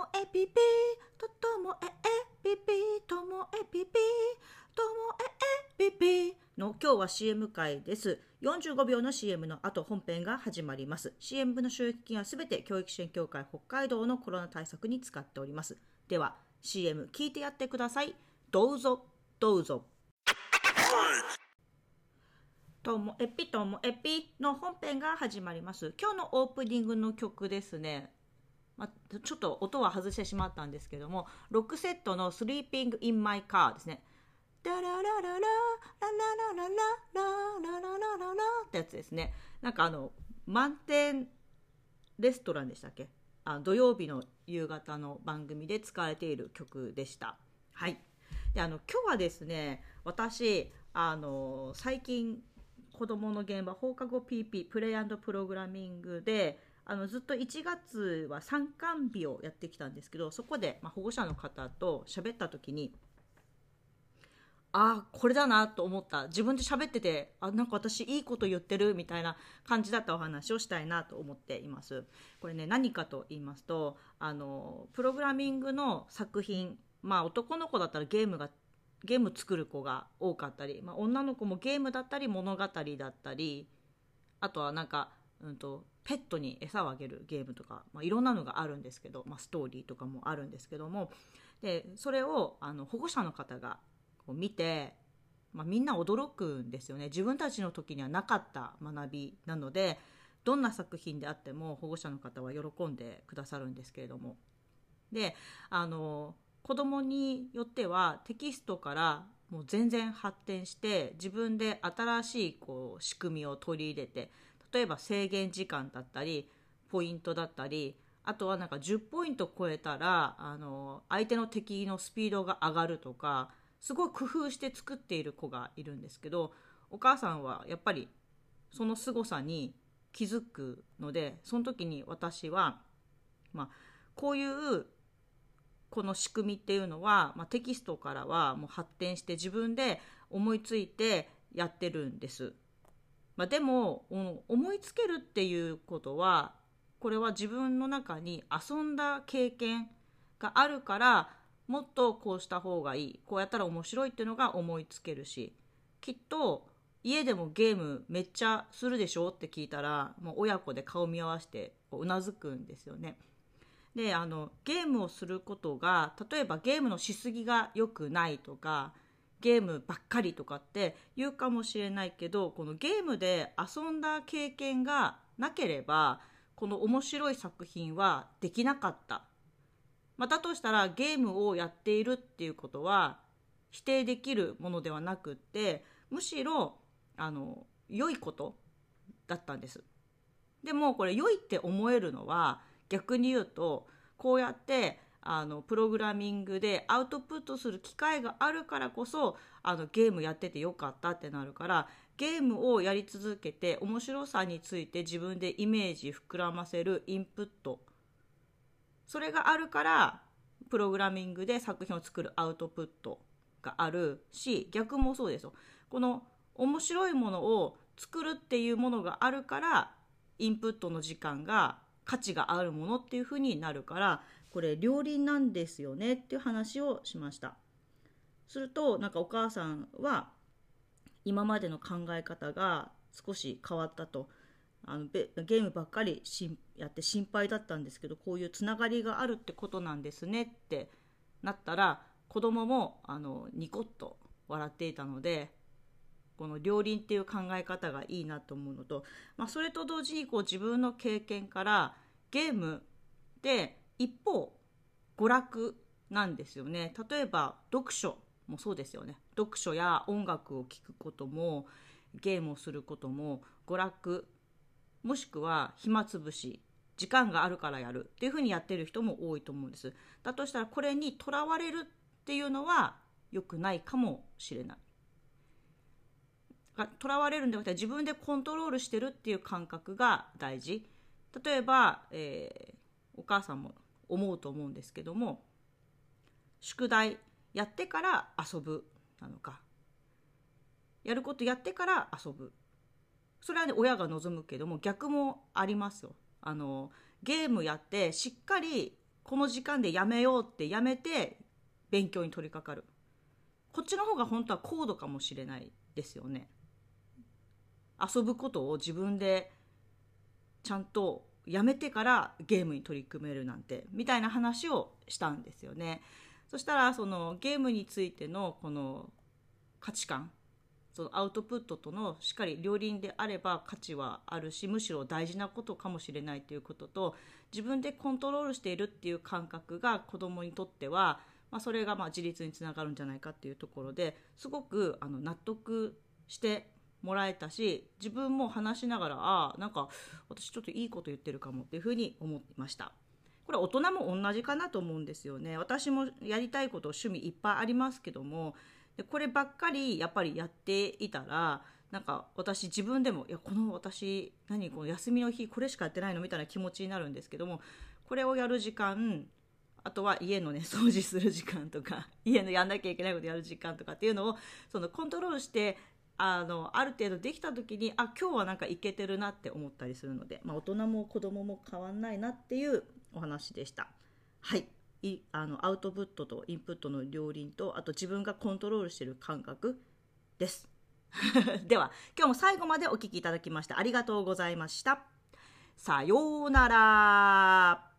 もえぴぴとともええぴぴともえぴぴともええぴぴの今日は CM 会です。45秒の CM の後本編が始まります。CM の収益金はすべて教育支援協会北海道のコロナ対策に使っております。では CM 聞いてやってください。どうぞどうぞ。ともえぴともえぴの本編が始まります。今日のオープニングの曲ですね。まあ、ちょっと音は外してしまったんですけども6セットの「Sleeping in My Car」ですね。ダララララララララララララララってやつですね。なんかあの満点レストランでしたっけあ土曜日の夕方の番組で使われている曲でした。はい。であの今日はですね私あの最近子どもの現場放課後 PP プレイプログラミングであのずっと1月は参観日をやってきたんですけどそこで、まあ、保護者の方と喋った時にああこれだなと思った。自分で喋っててあなんか私いいこと言ってるみたいな感じだったお話をしたいなと思っています。これね何かと言いますとあのプログラミングの作品まあ男の子だったらゲームがゲーム作る子が多かったり、まあ、女の子もゲームだったり物語だったりあとはなんかうんと、ペットに餌をあげるゲームとか、まあ、いろんなのがあるんですけど、まあ、ストーリーとかもあるんですけどもでそれをあの保護者の方がこう見て、まあ、みんな驚くんですよね。自分たちの時にはなかった学びなのでどんな作品であっても保護者の方は喜んでくださるんですけれども。であの子供によってはテキストからもう全然発展して自分で新しいこう仕組みを取り入れて例えば制限時間だったりポイントだったりあとはなんか10ポイント超えたらあの相手の敵のスピードが上がるとかすごい工夫して作っている子がいるんですけどお母さんはやっぱりその凄さに気づくのでその時に私は、まあ、こういうこの仕組みっていうのは、まあ、テキストからはもう発展して自分で思いついてやってるんです。まあ、でも思いつけるっていうことはこれは自分の中に遊んだ経験があるからもっとこうした方がいいこうやったら面白いっていうのが思いつけるしきっと家でもゲームめっちゃするでしょって聞いたらもう親子で顔見合わせてうなずくんですよね。であのゲームをすることが例えばゲームのしすぎが良くないとかゲームばっかりとかって言うかもしれないけどこのゲームで遊んだ経験がなければこの面白い作品はできなかった。まあ、だとしたらゲームをやっているっていうことは否定できるものではなくってむしろあの良いことだったんです。でもこれ良いって思えるのは逆に言うとこうやってあのプログラミングでアウトプットする機会があるからこそあのゲームやっててよかったってなるからゲームをやり続けて面白さについて自分でイメージ膨らませるインプット。それがあるからプログラミングで作品を作るアウトプットがあるし逆もそうですよ。この面白いものを作るっていうものがあるからインプットの時間が価値があるものっていうふうになるからこれ両輪なんですよねっていう話をしました。するとなんかお母さんは今までの考え方が少し変わったと。あのゲームばっかりしやって心配だったんですけどこういうつながりがあるってことなんですねってなったら子供もあのニコッと笑っていたのでこの両輪っていう考え方がいいなと思うのと、まあ、それと同時にこう自分の経験からゲームで一方娯楽なんですよね。例えば読書もそうですよね。読書や音楽を聴くこともゲームをすることも娯楽もしくは暇つぶし時間があるからやるっていうふうにやってる人も多いと思うんです。だとしたらこれにとらわれるっていうのは良くないかもしれない。とらわれるんじゃなくて自分でコントロールしてるっていう感覚が大事。例えば、えー、お母さんも思うと思うんですけども宿題やってから遊ぶなのかやることやってから遊ぶ。それはね親が望むけども逆もありますよ。あのゲームやってしっかりこの時間でやめようってやめて勉強に取り掛かる。こっちの方が本当は高度かもしれないですよね。遊ぶことを自分でちゃんとやめてからゲームに取り組めるなんてみたいな話をしたんですよね。そしたらそのゲームについてのこの価値観そのアウトプットとのしっかり両輪であれば価値はあるしむしろ大事なことかもしれないということと自分でコントロールしているっていう感覚が子どもにとっては、まあ、それがまあ自立につながるんじゃないかっていうところですごくあの納得してもらえたし自分も話しながらあなんか私ちょっといいこと言ってるかもっていうふうに思いました。これ大人も同じかなと思うんですよね。私もやりたいこと趣味いっぱいありますけどもでこればっかりやっぱりやっていたらなんか私自分でもいやこの私何この休みの日これしかやってないの？みたいな気持ちになるんですけどもこれをやる時間あとは家のね掃除する時間とか家のやんなきゃいけないことやる時間とかっていうのをそのコントロールしてあのある程度できた時にあ今日はなんかいけてるなって思ったりするので、まあ、大人も子供も変わんないなっていうお話でした。はいいあのアウトプットとインプットの両輪とあと自分がコントロールしてる感覚です。では今日も最後までお聴きいただきましてありがとうございました。さようなら。